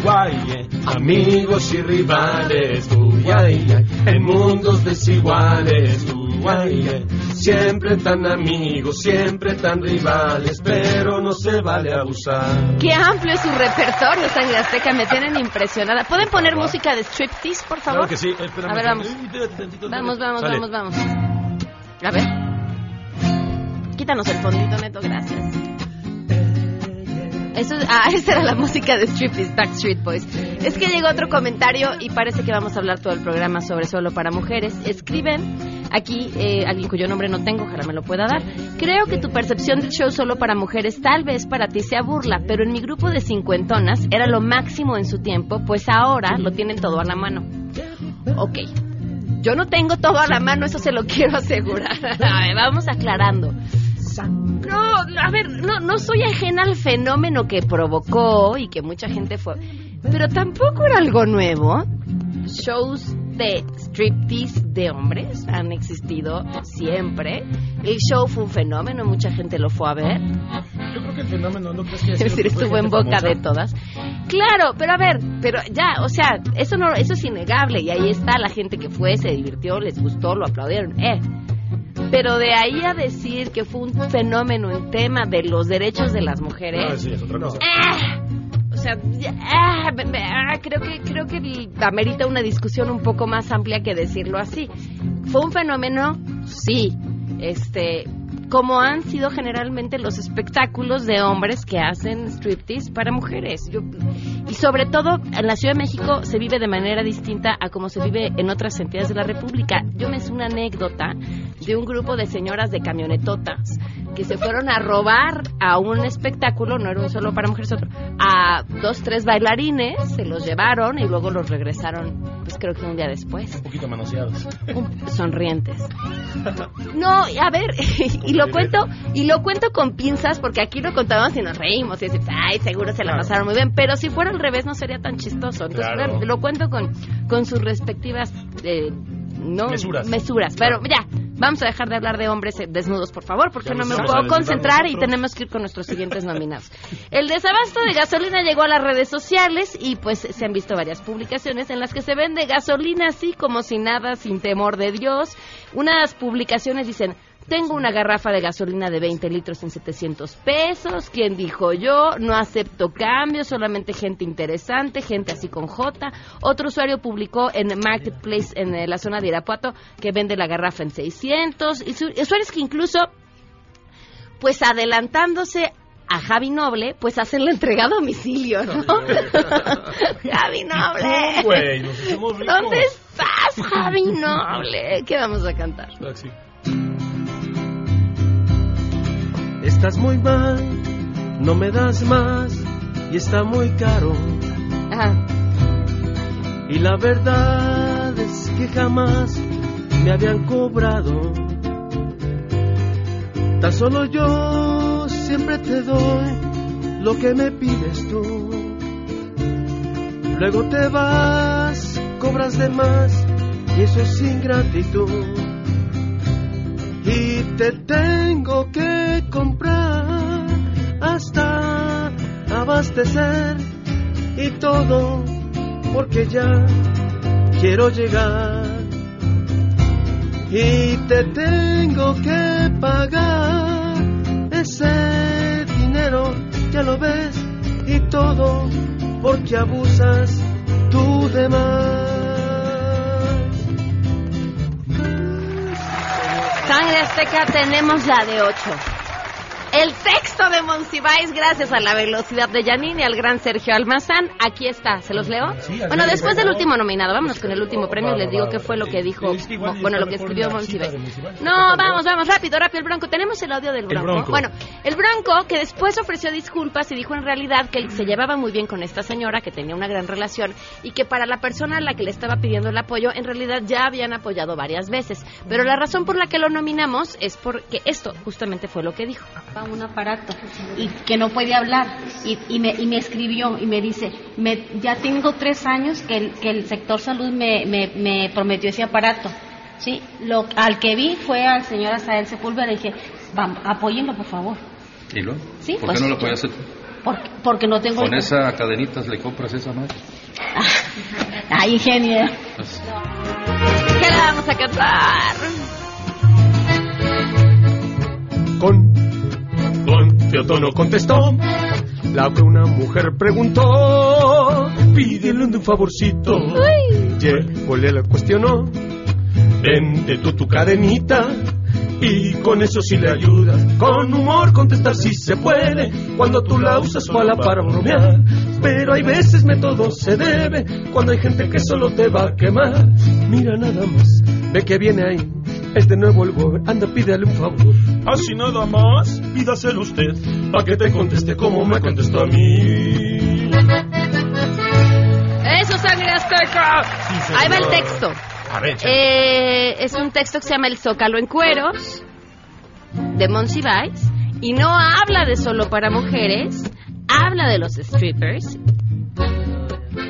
Speaker 21: Uruguay, amigos y rivales, Uruguay, en mundos desiguales, Uruguay, siempre tan amigos, siempre tan rivales, pero no se vale abusar.
Speaker 1: Qué amplio es su repertorio, Sangre Azteca, me tienen impresionada. ¿Pueden poner música de striptease, por favor?
Speaker 21: Claro que sí, espérame.
Speaker 1: A ver, vamos. Vamos, vamos,
Speaker 21: Sale.
Speaker 1: vamos, vamos. A ver. Quítanos el fondito, Neto, gracias. Eso, es- ah, *laughs* esa era la música de Striptease, Backstreet Boys. Es que llegó otro comentario y parece que vamos a hablar todo el programa sobre solo para mujeres. Escriben aquí eh, alguien cuyo nombre no tengo, ojalá me lo pueda dar. Creo que tu percepción del show solo para mujeres tal vez para ti sea burla, pero en mi grupo de cincuentonas era lo máximo en su tiempo, pues ahora lo tienen todo a la mano. Ok. Yo no tengo todo a la mano, eso se lo *laughs* quiero asegurar. A ver, vamos aclarando. No, a ver, no, no soy ajena al fenómeno que provocó y que mucha gente fue. Pero tampoco era algo nuevo. Shows de striptease de hombres han existido siempre. El show fue un fenómeno, mucha gente lo fue a ver.
Speaker 21: Yo creo que el fenómeno no crees que
Speaker 1: Es *laughs* decir, estuvo en boca
Speaker 21: famosa?
Speaker 1: de todas. Claro, pero a ver, pero ya, o sea, eso no, eso es innegable y ahí está la gente que fue, se divirtió, les gustó, lo aplaudieron, eh. Pero de ahí a decir que fue un fenómeno en tema de los derechos de las
Speaker 21: No,
Speaker 1: mujeres,
Speaker 21: sí, es otra cosa.
Speaker 1: ah, o sea, ah, ah, creo que creo que amerita una discusión un poco más amplia que decirlo así. Fue un fenómeno, sí, este, como han sido generalmente los espectáculos de hombres que hacen striptease para mujeres. Yo- y sobre todo en la Ciudad de México se vive de manera distinta a como se vive en otras entidades de la República. Yo me sé una anécdota de un grupo de señoras de camionetotas que se fueron a robar a un espectáculo, no era un solo para mujeres, otro, a dos, tres bailarines, se los llevaron y luego los regresaron, pues creo que un día después.
Speaker 21: Un poquito manoseados.
Speaker 1: sonrientes. No, a ver, *laughs* y lo cuento, y lo cuento con pinzas porque aquí lo contamos y nos reímos y decimos, ay, seguro se la pasaron muy bien, pero si fuera al revés no sería tan chistoso. Entonces,
Speaker 21: Claro.
Speaker 1: lo cuento con, con sus respectivas eh, no,
Speaker 21: Mesuras.
Speaker 1: mesuras. Pero ya, vamos a dejar de hablar de hombres eh, desnudos, por favor, porque
Speaker 21: Ya
Speaker 1: no me puedo concentrar y tenemos que ir con nuestros siguientes nominados. El desabasto de gasolina llegó a las redes sociales y pues se han visto varias publicaciones en las que se vende gasolina así como sin nada, sin temor de Dios. Unas publicaciones dicen, tengo una garrafa de gasolina de 20 litros en 700 pesos. ¿Quién dijo yo? No acepto cambios, solamente gente interesante, gente así con J. Otro usuario publicó en Marketplace en eh, la zona de Irapuato que vende la garrafa en 600. Y su- usuarios que incluso, pues adelantándose a Javi Noble, pues hacen la entrega a domicilio, ¿no? *laughs* Javi Noble.
Speaker 21: Güey, nos.
Speaker 1: ¿Dónde estás, Javi Noble? ¿Qué vamos a cantar?
Speaker 20: Estás muy mal, no me das más y está muy caro. Y la verdad es que jamás me habían cobrado. Tan solo yo siempre te doy lo que me pides tú. Luego te vas, cobras de más y eso es ingratitud. Y te tengo que comprar hasta abastecer y todo porque ya quiero llegar. Y te tengo que pagar ese dinero, ya lo ves, y todo porque abusas tú de más.
Speaker 1: Sangre Azteca tenemos la de 8. El texto de Monsiváis, gracias a la velocidad de Janine y al gran Sergio Almazán. Aquí está, ¿se los leo? bueno, después del último nominado, vámonos con el último premio les digo qué fue lo que dijo, bueno, lo que escribió Monsiváis. No, vamos, vamos, rápido, rápido, el Bronco. Tenemos el audio del Bronco. Bueno, el Bronco que después ofreció disculpas y dijo en realidad que se llevaba muy bien con esta señora, que tenía una gran relación y que para la persona a la que le estaba pidiendo el apoyo, en realidad ya habían apoyado varias veces. Pero la razón por la que lo nominamos es porque esto justamente fue lo que dijo.
Speaker 25: Un aparato y que no puede hablar y, y me, y me escribió y me dice me, ya tengo tres años que el, que el sector salud me, me, me prometió ese aparato sí lo al que vi fue al señor Asael Sepúlveda le dije vamos apóyenlo por favor
Speaker 26: ¿Y luego?
Speaker 25: Sí,
Speaker 26: ¿Por
Speaker 25: pues,
Speaker 26: qué no lo puede hacer?
Speaker 25: porque, porque no tengo
Speaker 26: Con esa cadenitas le compras esa madre. *laughs*
Speaker 25: ay ingeniero
Speaker 1: ¿Qué le vamos a cantar?
Speaker 20: Con, con Teotono contestó. La que una mujer preguntó, pídele un favorcito. Llegó, le la cuestionó. Vende tú tu cadenita y con eso sí le ayudas. Con humor contestar si se puede cuando tú la usas para para bromear. Pero hay veces método se debe cuando hay gente que solo te va a quemar. Mira nada más, ve que viene ahí. Es de nuevo el gober, anda pídele un favor.
Speaker 21: Así nada más, pídaselo usted, pa' que te conteste como me contestó a mí.
Speaker 1: Eso, Sangre Azteca. Ahí va el texto.
Speaker 21: A ver,
Speaker 1: Eh, es un texto que se llama El Zócalo en Cueros, de Monsiváis, y no habla de solo para mujeres, habla de los strippers.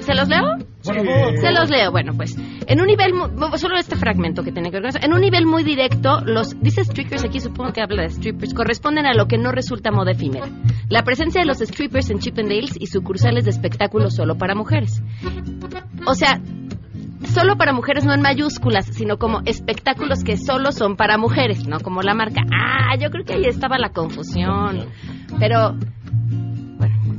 Speaker 1: ¿Se los leo? Se los leo. Bueno, pues, en un nivel, solo este fragmento que tiene que ver con eso. En un nivel muy directo, los, dice strippers, aquí supongo que habla de strippers, corresponden a lo que no resulta moda efímera. La presencia de los strippers en Chippendales y sucursales de espectáculos solo para mujeres. O sea, solo para mujeres no en mayúsculas, sino como espectáculos que solo son para mujeres, no como la marca. Ah, yo creo que ahí estaba la confusión. Pero,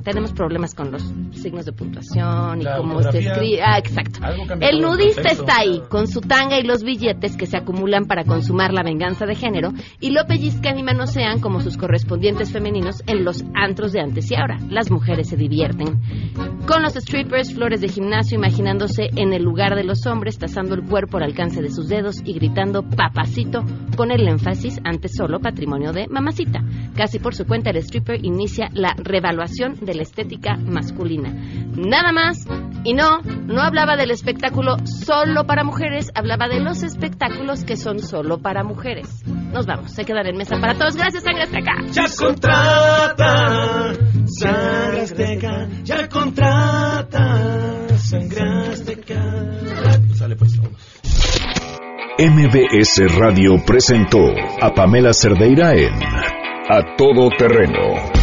Speaker 1: tenemos problemas con los signos de puntuación y cómo se escribe. Ah, exacto. El nudista está ahí, con su tanga y los billetes que se acumulan para consumar la venganza de género y lo pellizcan y manosean como sus correspondientes femeninos en los antros de antes y ahora. Las mujeres se divierten. Con los strippers, flores de gimnasio, imaginándose en el lugar de los hombres, tasando el cuerpo al alcance de sus dedos y gritando papacito, con el énfasis antes solo patrimonio de mamacita. Casi por su cuenta, el stripper inicia la revaluación de la estética masculina. Nada más, y no, no hablaba del espectáculo solo para mujeres, hablaba de los espectáculos que son solo para mujeres. Nos vamos, se quedan en mesa para todos. Gracias, Sangre Azteca.
Speaker 20: Ya contrata, Sangre Azteca, ya contrata, Sangre Azteca. Sale pues,
Speaker 2: MBS Radio presentó a Pamela Cerdeira en A Todo Terreno.